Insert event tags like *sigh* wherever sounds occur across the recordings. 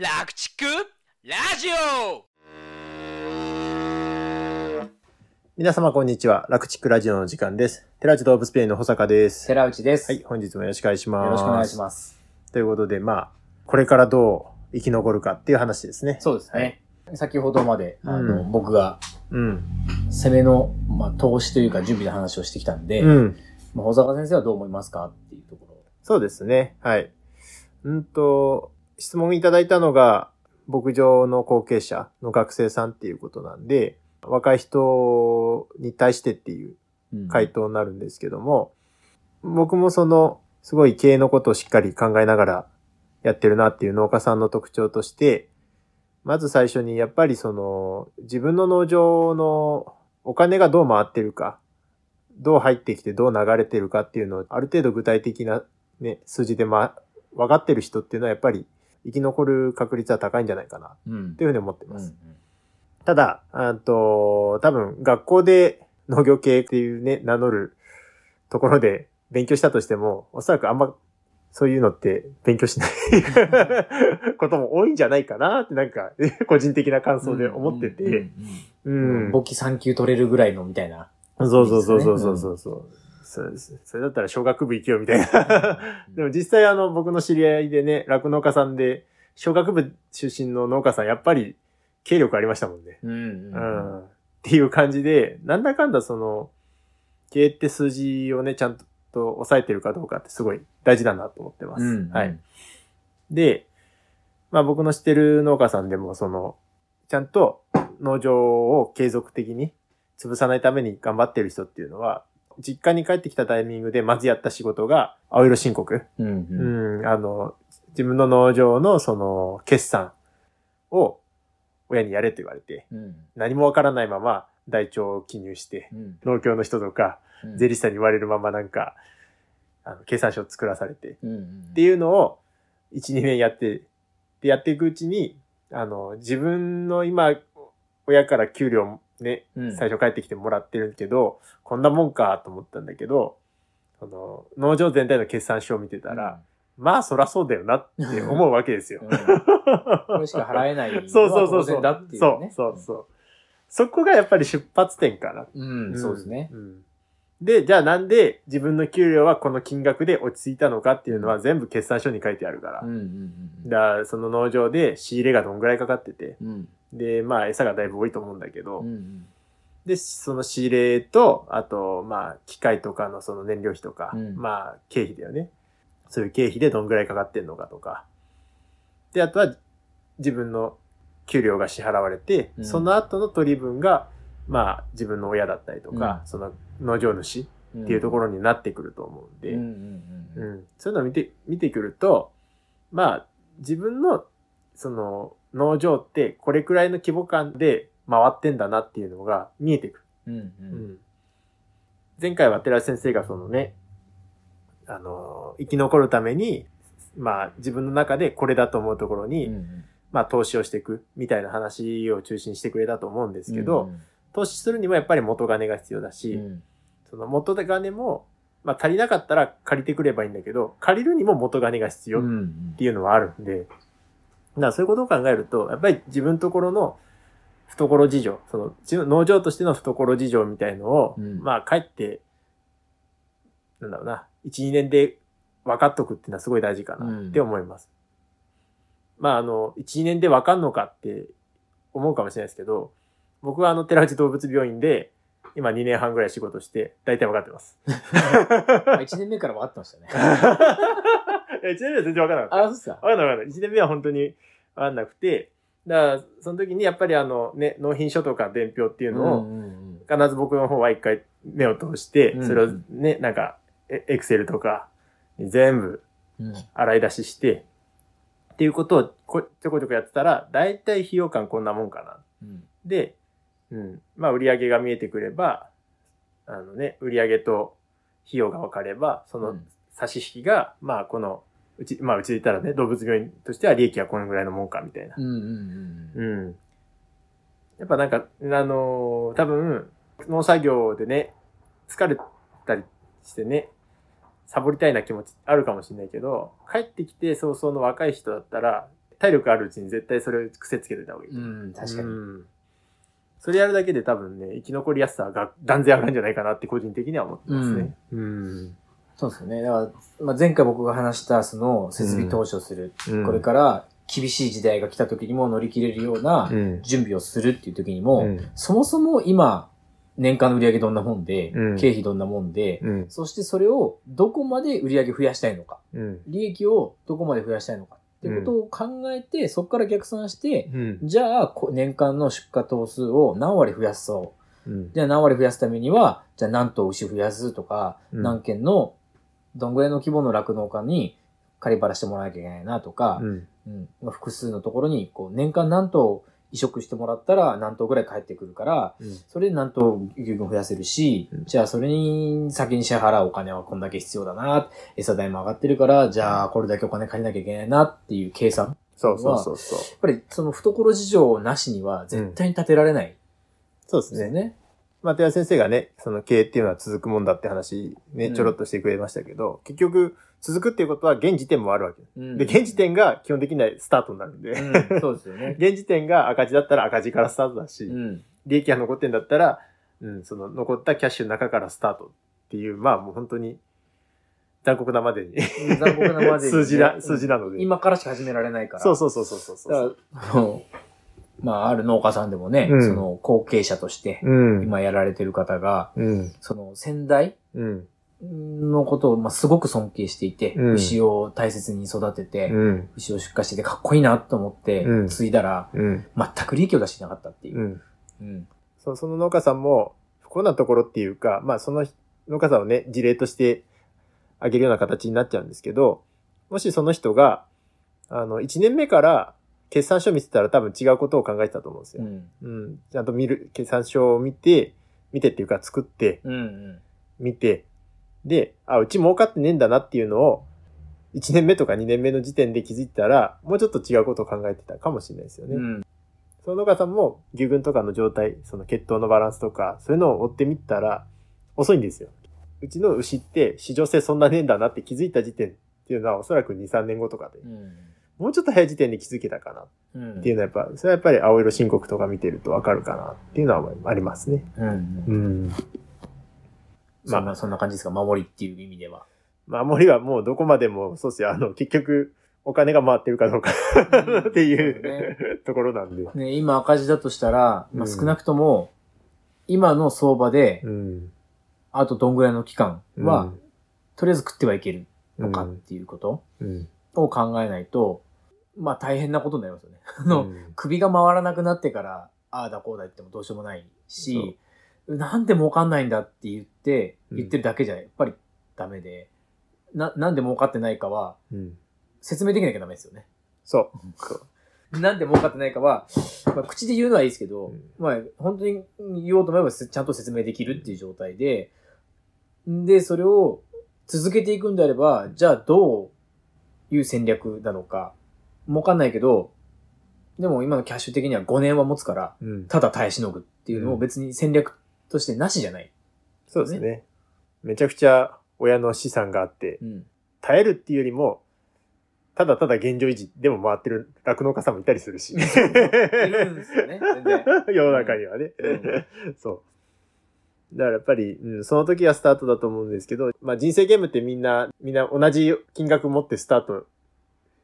らくちっくラジオ皆様こんにちは。らくちっくラジオの時間です。寺内動物病院の保坂です。寺内です。はい、本日もよろしくお願いします。よろしくお願いします。ということで、まあ、これからどう生き残るかっていう話ですね。そうですね。先ほどまで、あの、うん僕がうん。攻めの、まあ、投資というか準備の話をしてきたんで、うん。まあ、保坂先生はどう思いますかっていうところ。そうですね。はい。うんと、質問いただいたのが、牧場の後継者の学生さんっていうことなんで、若い人に対してっていううん。回答になるんですけども、僕もその、すごい経営のことをしっかり考えながらやってるなっていう農家さんの特徴として、まず最初にやっぱりその、自分の農場のお金がどう回ってるか、どう入ってきてどう流れてるかっていうのをある程度具体的なね、数字でま、分かってる人っていうのはやっぱり生き残る確率は高いんじゃないかなうんっていうふうに思ってうんます。ただ、あと、多分学校で農業系っていうね、名乗るところで勉強したとしても、おそらくあんまそういうのって勉強しない *laughs* ことも多いんじゃないかなってなんか、*laughs* 個人的な感想で思ってて。うんううんん。簿記3級取れるぐらいのみたいな。そうそうそうそうそうそうそう。そうです。それだったら小学部行けよみたいな。でも実際あの僕の知り合いでね、酪農家さんで、小学部出身の農家さんやっぱり経力ありましたもんね。うんううんん。っていう感じで、なんだかんだその、経営って数字をね、ちゃんと抑えてるかどうかってすごい大事だなと思ってます。うんはい。。で、まあ僕の知ってる農家さんでもその、ちゃんと農場を継続的に潰さないために頑張ってる人っていうのは、実家に帰ってきたタイミングでまずやった仕事が青色申告。うんううんん、あの、自分の農場のその決算を親にやれと言われて、うん。何もわからないまま台帳を記入して、うん。農協の人とかうん。税理士さんに言われるままなんか、あの計算書を作らされて、うんうん。っていうのを1、2年やって、で、やっていくうちに、あの、自分の今、親から給料ね、うん最初帰ってきてもらってるけど、こんなもんかと思ったんだけど、その、農場全体の決算書を見てたら、まあそらそうだよなって思うわけですよう。んこれしか払えないのは *laughs* そうそうそうそう。当然だっていうそうね。そうそう。そこがやっぱり出発点かな。うん、そうですね。うん。で、じゃあなんで自分の給料はこの金額で落ち着いたのかっていうのは全部決算書に書いてあるから。うんうんだからその農場で仕入れがどんぐらいかかってて、うんうん。で、まあ餌がだいぶ多いと思うんだけど、うんうん。で、その仕入れと、あと、まあ機械とかのその燃料費とか、うん。まあ経費だよね。そういう経費でどんぐらいかかってんのかとか。で、あとは自分の給料が支払われて、うん。その後の取り分が、まあ自分の親だったりとか、その農場主うんっていうところになってくると思うんで、うんうんうんうん、そういうのを見て、見てくると、まあ、自分の、その、農場ってこれくらいの規模感で回ってんだなっていうのが見えてくる。うんううん。ん。前回は寺井先生がそのね、あの、生き残るために、まあ、自分の中でこれだと思うところに、うんまあ、投資をしていくみたいな話を中心にしてくれたと思うんですけど、うん投資するにもやっぱり元金が必要だし、うん。その元金も、まあ足りなかったら借りてくればいいんだけど、借りるにも元金が必要っうん。ていうのはあるんで、だからそういうことを考えると、やっぱり自分のところの懐事情、その農場としての懐事情みたいのを、うん。まあ帰って、なんだろうな、1、2年で分かっとくっていうのはすごい大事かなって思います。まああの、1、2年で分かんのかって思うかもしれないですけど、僕はあの寺内動物病院で今2年半ぐらい仕事して大体分かってます。ま *laughs* あ一年目から分かってましたね。*laughs* いや1年目は全然分からなかった。あ、そうっすか。わかんないわかんない。1年目は本当にわかんなくて、だから、その時にやっぱりあのね、納品書とか伝票っていうのを、必ず僕の方は一回目を通して、うんそれをね、なんか、エエクセルとかに全部うん洗い出しして、っていうことをこちょこちょこやってたら、だいたい費用感こんなもんかな。うんで、うん。まあ、売り上げが見えてくれば、あのね、売り上げと費用が分かれば、その差し引きが、まあ、この、うち、まあ、うちで言ったらね、動物病院としては利益はこのぐらいのもんか、みたいな。うんうんうんうん。やっぱなんか、あのー多分、農作業でね、疲れたりしてね、サボりたいな気持ちあるかもしれないけど、帰ってきて早々の若い人だったら、体力あるうちに絶対それを癖つけてた方がいい。うん、確かに。うんそれやるだけで多分ね、生き残りやすさが断然上がるんじゃないかなって個人的には思ってますね。うん。そうですよね。だから、まあ、前回僕が話した、その、設備投資をする。うんこれから、厳しい時代が来た時にも乗り切れるようなうん。準備をするっていう時にも、うんそもそも今、年間の売り上げどんなもんで、うん経費どんなもんで、うん。そしてそれをどこまで売り上げ増やしたいのか、うん。利益をどこまで増やしたいのかってことを考えて、そこから逆算して、うん。じゃあ、こ年間の出荷頭数を何割増やそう。うん。じゃあ何割増やすためには、じゃあ何頭牛増やすとか、うん何件の、どんぐらいの規模の酪農家に借り払してもらわなきゃいけないなとか、うん。複数のところに、こう、年間何頭移植してもらったら何頭ぐらい返ってくるから、うん。それで何頭牛群増やせるし、うんじゃあそれに先に支払うお金はこんだけ必要だな、餌代も上がってるから、じゃあこれだけお金借りなきゃいけないなっていう計算。やっそうそうそうそう。ぱりその懐事情なしには絶対に立てられないそうですね。ですよね。まあ、寺先生がね、その経営っていうのは続くもんだって話ね、うんちょろっとしてくれましたけど、結局、続くっていうことは現時点もあるわけ。うんで、現時点が基本的にはスタートになるんで、うん、そうですよね。*laughs* 現時点が赤字だったら赤字からスタートだし、うん。利益が残ってんだったら、うん、その残ったキャッシュの中からスタートっていう、まあもう本当に残酷なまでに残酷なまでにね *laughs* 数字な、数字なので。今からしか始められないから。そうそうそうそうそうそう。まあ、ある農家さんでもね、うんその後継者として、うん。今やられてる方が、うん。その先代うん。のことを、まあ、すごく尊敬していて、うん牛を大切に育てて、うん。牛を出荷しててかっこいいなと思ってうん、継いだら、うん。全く利益を出してなかったっていうう。ん。うん。そその農家さんも不幸なところっていうか、まあその農家さんをね、事例としてあげるような形になっちゃうんですけど、もしその人が、あの、1年目から決算書見てたら多分違うことを考えてたと思うんですよ。うん。うん。ちゃんと見る、決算書を見て、見てっていうか作って、うん。うん。見て、で、あ、うち儲かってねえんだなっていうのを、1年目とか2年目の時点で気づいたら、もうちょっと違うことを考えてたかもしれないですよね。うん。その農家さんも牛群とかの状態、その血統のバランスとか、そういうのを追ってみたら遅いんですよ。うちの牛って市場性そんなねえんだなって気づいた時点っていうのはおそらく2、3年後とかで、もうちょっと早い時点で気づけたかなうん。っていうのはやっぱ、それはやっぱり青色申告とか見てるとわかるかなっていうのはありますね。うん。ううん。ん。まあまあ、そんな感じですか、守りっていう意味では。守りはもうどこまでも、そうっすよ。あの、結局、お金が回ってるかどうかっていうところなんで。ね、今赤字だとしたら、まあうん少なくとも、今の相場で、うん。あとどんぐらいの期間は、うんとりあえず食ってはいけるのかっていうことうん。を考えないと、まあ大変なことになりますよね。あの、うん首が回らなくなってから、ああだこうだ言ってもどうしようもないし、なんで儲かんないんだって言って、うん言ってるだけじゃやっぱりダメで、な、なんで儲かってないかはうん。説明できなきゃダメですよね。そう。なんで儲かってないかは、まあ、口で言うのはいいですけど、うんまあ、本当に言おうと思えばちゃんと説明できるっていう状態で、で、それを続けていくんであれば、じゃあどういう戦略なのか、儲かんないけど、でも今のキャッシュ的には5年は持つから、うん。ただ耐えしのぐっていうのうんを別に戦略としてなしじゃない。そうですね。めちゃくちゃ親の資産があってう、ん。耐えるっていうよりも、ただただ現状維持でも回ってる酪農家さんもいたりするし。いるんですよね、全然。世の中にはね。うそう。だからやっぱり、うん、その時はスタートだと思うんですけど、まあ人生ゲームってみんな、みんな同じ金額持ってスタート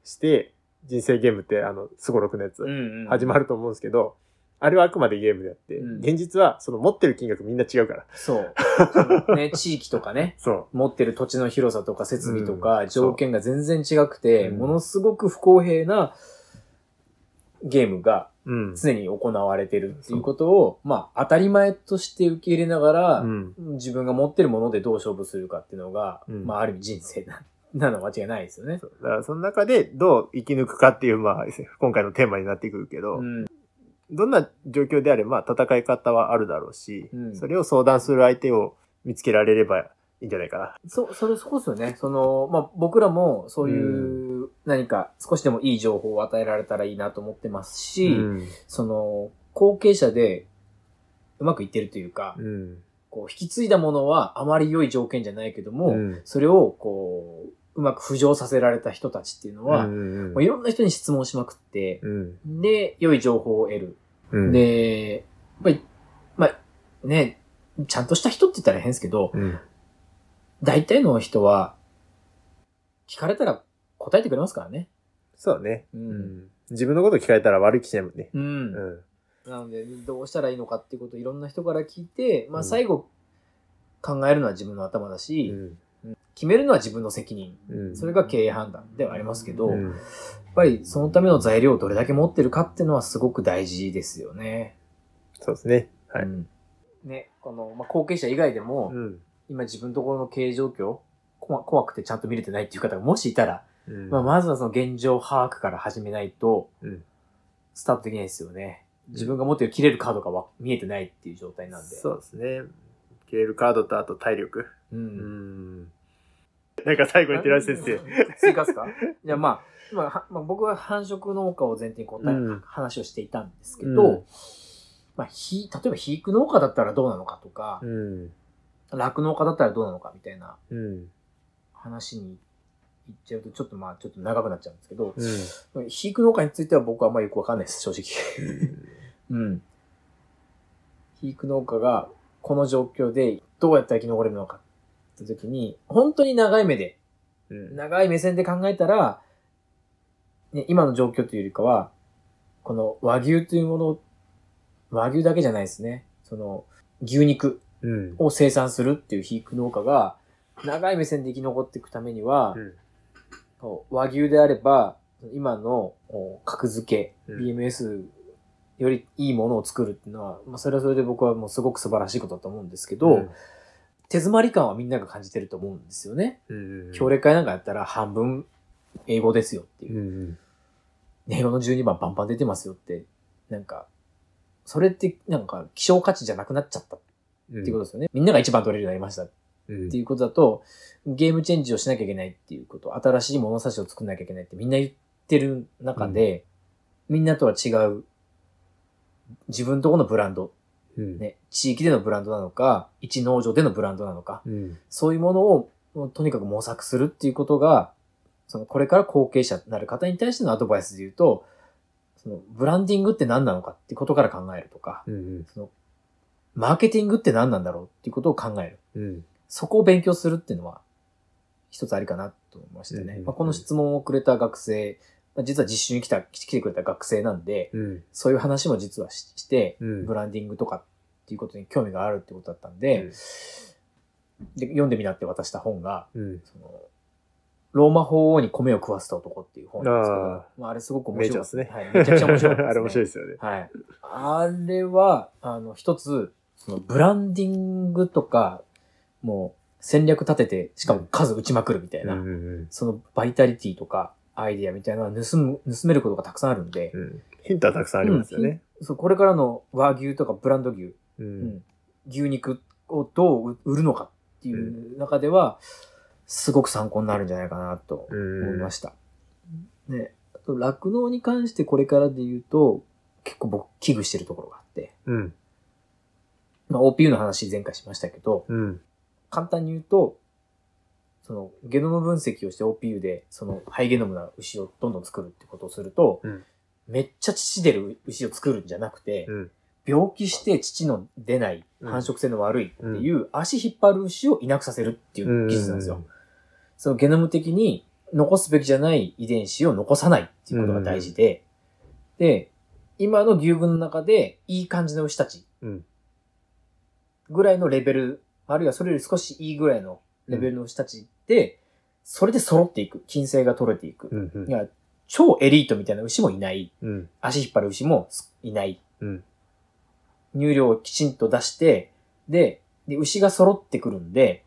して、人生ゲームってあの、すごろくのやつ、うんうん。始まると思うんですけど、あれはあくまでゲームであって、うん現実はその持ってる金額みんな違うから。そう。そ *laughs* のね、地域とかね、そ持ってる土地の広さとか設備とうかん条件が全然違くて、うんものすごく不公平なゲームがう。うん。常に行われてるっていうことを、まあ当たり前として受け入れながら、うん。自分が持ってるものでどう勝負するかっていうのが、うんまあある意味人生な、*laughs* なのは間違いないですよね。そうだからその中でどう生き抜くかっていう、まあ、今回のテーマになってくるけど、うん。どんな状況であれば戦い方はあるだろうし、うんそれを相談する相手を見つけられればいいんじゃないかな。そ、それ、そこですよね。その、まあ、僕らもそういう何か少しでもいい情報を与えられたらいいなと思ってますし、うん。その、後継者でうまくいってるというか、うん。こう、引き継いだものはあまり良い条件じゃないけども、うんそれを、こう、うまく浮上させられた人たちっていうのは、うんもういろんな人に質問しまくって、うん。で、良い情報を得る。うん、で、やっぱり、まあ、ね、ちゃんとした人って言ったら変ですけど、うん。大体の人は、聞かれたら答えてくれますからね。そうね。う。うんん。自分のこと聞かれたら悪い気しないもんね。う。うんん。なので、どうしたらいいのかっていうことをいろんな人から聞いて、まあうん最後、考えるのは自分の頭だうし、ん。決めるのは自分の責任。うん。それが経営判断ではありますけど、やっうん。ぱりそのための材料をどれだけ持ってるかっていうのはすごく大事ですよね。そうですね。はい。うんね、この、まあ、後継者以外でも、うん。今自分のところの経営状況、怖怖くてちゃんと見れてないっていう方がもしいたら、うんまあ、まずはその現状把握から始めないとうん、スタートできないですよね。自分が持ってる切れるカードがわ見えてないっていう状態なんで。そうですね。切れるカードとあと体力。う。うんん。なんか最後に寺内先生。追加っすか？じゃあまあ、まあはまあ、僕は繁殖農家を前提に答え、うん話をしていたんですけど、うんまあ、ひ、例えば肥育農家だったらどうなのかとかう、ん。酪農家だったらどうなのかみたいなうん。話に行っちゃうと、ちょっとまあ、ちょっと長くなっちゃうんですけど、うん。肥育農家については僕はあんまりよくわかんないです、正直。*laughs* うん。肥育農家がこの状況でどうやったら生き残れるのかって時に、本当に長い目で、うん。長い目線で考えたら、ね、今の状況というよりかは、この和牛というもの、和牛だけじゃないですね。その、牛肉うん。を生産するっていう肥育農家が、長い目線で生き残っていくためには、うん和牛であれば、今のお格付け、うん BMS よりいいものを作るっていうのは、まあそれはそれで僕はもうすごく素晴らしいことだと思うんですけど、手詰まり感はみんなが感じてると思うんですよね。うん。協力会なんかやったら半分英語ですよっていうう。ん。英語の12番パンパン出てますよって。なんか、それってなんか希少価値じゃなくなっちゃったっっていうことですよね。みんなが一番取れるようになりましたっうんていうことだと、ゲームチェンジをしなきゃいけないっていうこと、新しい物差しを作んなきゃいけないってみんな言ってる中で、みんなとは違う、自分とこのブランド、うん。ね、地域でのブランドなのか、一農場でのブランドなのか、うん。そういうものをとにかく模索するっていうことが、そのこれから後継者になる方に対してのアドバイスで言うと、そのブランディングって何なのかっていうことから考えるとか、うん。そのマーケティングって何なんだろうっていうことを考える。うん。そこを勉強するっていうのは、一つありかなと思いましたね。うんまあ、この質問をくれた学生、まあ実は実習に来た、来てくれた学生なんで、うん。そういう話も実はしして、うんブランディングとかっていうことに興味があるってことだったんで、で読んでみなって渡した本が、うん。その、ローマ法王に米を食わせた男っていう本なんですけど、あまあ、あれすごく面白いですね。はい、めちゃくちゃ面白かったです、ね。*laughs* あれ面白いですよね。はい。あれは、あの、一つ、そのブランディングとか、もう戦略立てて、しかも数打ちまくるみたいな、うん。そのバイタリティとかアイディアみたいなのは盗む、盗めることがたくさんあるんで、うん。ヒントはたくさんありますよね。そうこれからの和牛とかブランド牛、う。うんん牛肉をどう売るのかっていう中では、すごく参考になるんじゃないかなとうん。思いました。ね、あと、酪農に関してこれからで言うと、結構僕危惧してるところがあって、うん。まあ、OPU の話前回しましたけど、うん。簡単に言うと、その、ゲノム分析をして OPU で、その、ハイゲノムな牛をどんどん作るってことをすると、うんめっちゃ乳出る牛を作るんじゃなくて、うん。病気して乳の出ない、うん繁殖性の悪いっていう、足引っ張る牛をいなくさせるっていう技術なんですよ。そのゲノム的に残すべきじゃない遺伝子を残さないっていうことが大事で、で、今の牛群の中でいい感じの牛たちうん。ぐらいのレベル、あるいはそれより少しいいぐらいのレベルの牛たちで、それで揃っていく。金星が取れていく。うん。うんい。や、超エリートみたいな牛もいない。うん。足引っ張る牛もいない。うん。乳量をきちんと出して、で、で牛が揃ってくるんで、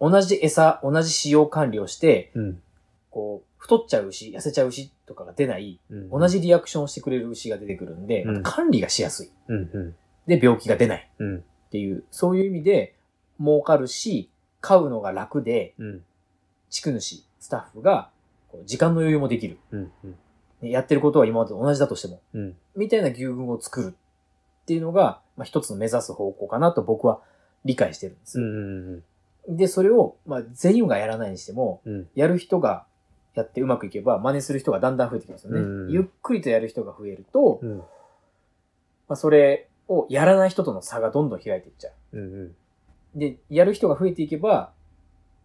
同じ餌、同じ使用管理をして、うん。こう、太っちゃう牛、痩せちゃう牛とかが出ない、うん。同。じリアクションをしてくれる牛が出てくるんで、うん管理がしやすい。うん。うん。で、病気が出ないうん。っていう、そういう意味で儲かるし、飼うのが楽で、うん。地区主、スタッフが、時間の余裕もできる。うん。うん。ねやってることは今までと同じだとしても、うん。みたいな牛群を作るっていうのが、まあ、一つの目指す方向かなと僕は理解してるんです。うん。で、それを、まあ、全員がやらないにしても、うん。やる人がやってうまくいけば、真似する人がだんだん増えてきますよね。うんゆっくりとやる人が増えると、うん。まあ、それをやらない人との差がどんどん開いていっちゃうん。うん。う。で、やる人が増えていけば、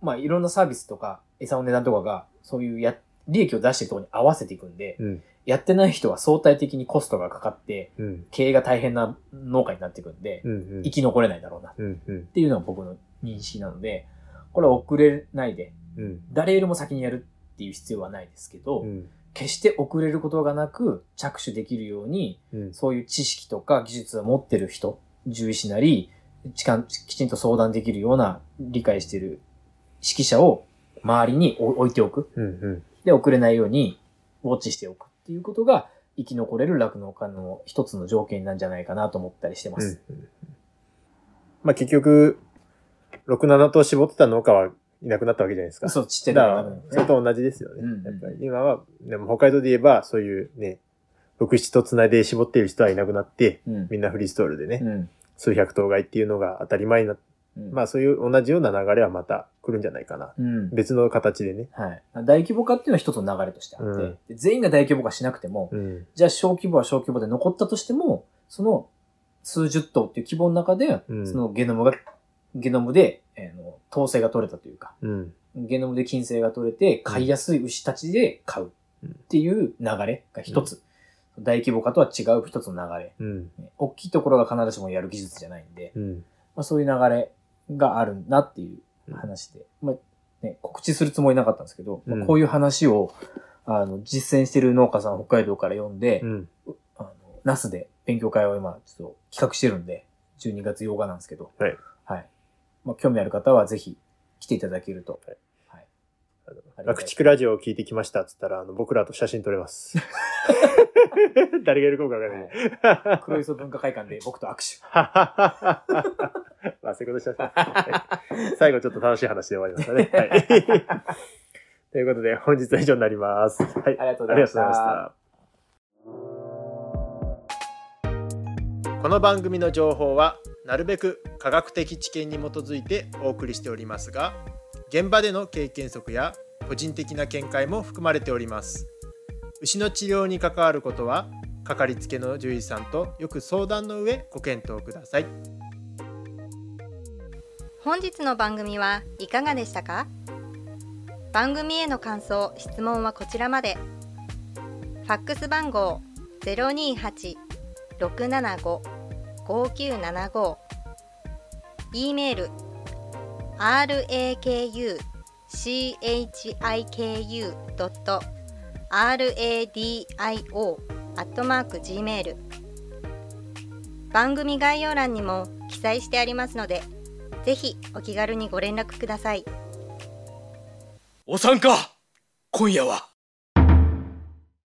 まあ、いろんなサービスとか、餌の値段とかが、そういうや、利益を出してるところに合わせていくんで、うん。やってない人は相対的にコストがかかって、うん。経営が大変な農家になっていくんで、うん。生き残れないだろうなっうん。うん。ていうのが僕の認識なので、これは遅れないで、うん。誰よりも先にやるっていう必要はないですけど、うん。決して遅れることがなく着手できるように、うん。そういう知識とか技術を持ってる人、獣医師なり、きちんと相談できるような理解してる指揮者を周りに置いておく。うん。で、遅れないようにウォッチしておくっていうことが生き残れる酪農家の一つの条件なんじゃないかなと思ったりしてます。まあ結局、6、7頭絞ってた農家はいなくなったわけじゃないですか。そう、ちっちゃいだからのがダメなん、それと同じですよね。うんやっぱり今は、でも北海道で言えば、そういうね、6、7頭つないで絞っている人はいなくなって、うん。みんなフリーストールでね、うん。数百頭買いっていうのが当たり前になって、うん。まあそういう同じような流れはまた来るんじゃないかな。うん。別の形でね。はい。大規模化っていうのは一つの流れとしてあって、うんで全員が大規模化しなくても、うん。じゃあ小規模は小規模で残ったとしても、その数十頭っていう規模の中で、うんそのゲノムが、ゲノムで、えーの統制が取れたというか、うん。ゲノムで金星が取れて、飼いやすい牛たちで飼うっていう流れが一つ。大規模化とは違う一つの流れ。うん。ね大きいところが必ずしもやる技術じゃないんで、うん。まあ、そういう流れがあるなっていう話で、まあね、告知するつもりなかったんですけど、うんまあこういう話をあの実践してる農家さん北海道から読んで、ナスで勉強会を今ちょっと企画してるんで、12月8日なんですけど、はい。はい。まあ、興味ある方はぜひ来ていただけると。はいはい。あの楽畜ラジオを聞いてきましたっつったら、あの、僕らと写真撮れます。*laughs* *laughs* 誰がいるかわからない。はい黒磯文化会館で僕と握手。*laughs* まあ、そういうことしたはい最後ちょっと楽しい話で終わりましたね。はい。*laughs* ということで、本日は以上になります。はい。ありがとうございましたありがとうございました。この番組の情報は、なるべく科学的知見に基づいてお送りしておりますが、現場での経験則や個人的な見解も含まれております。牛の治療に関わることは、かかりつけの獣医さんとよく相談の上ご検討ください。本日の番組はいかがでしたか？番組への感想・質問はこちらまで。ファックス番号028-675-5975 e メール rakuchiku.com radio アットマーク gmail 番組概要欄にも記載してありますのでぜひお気軽にご連絡ください。お参加今夜は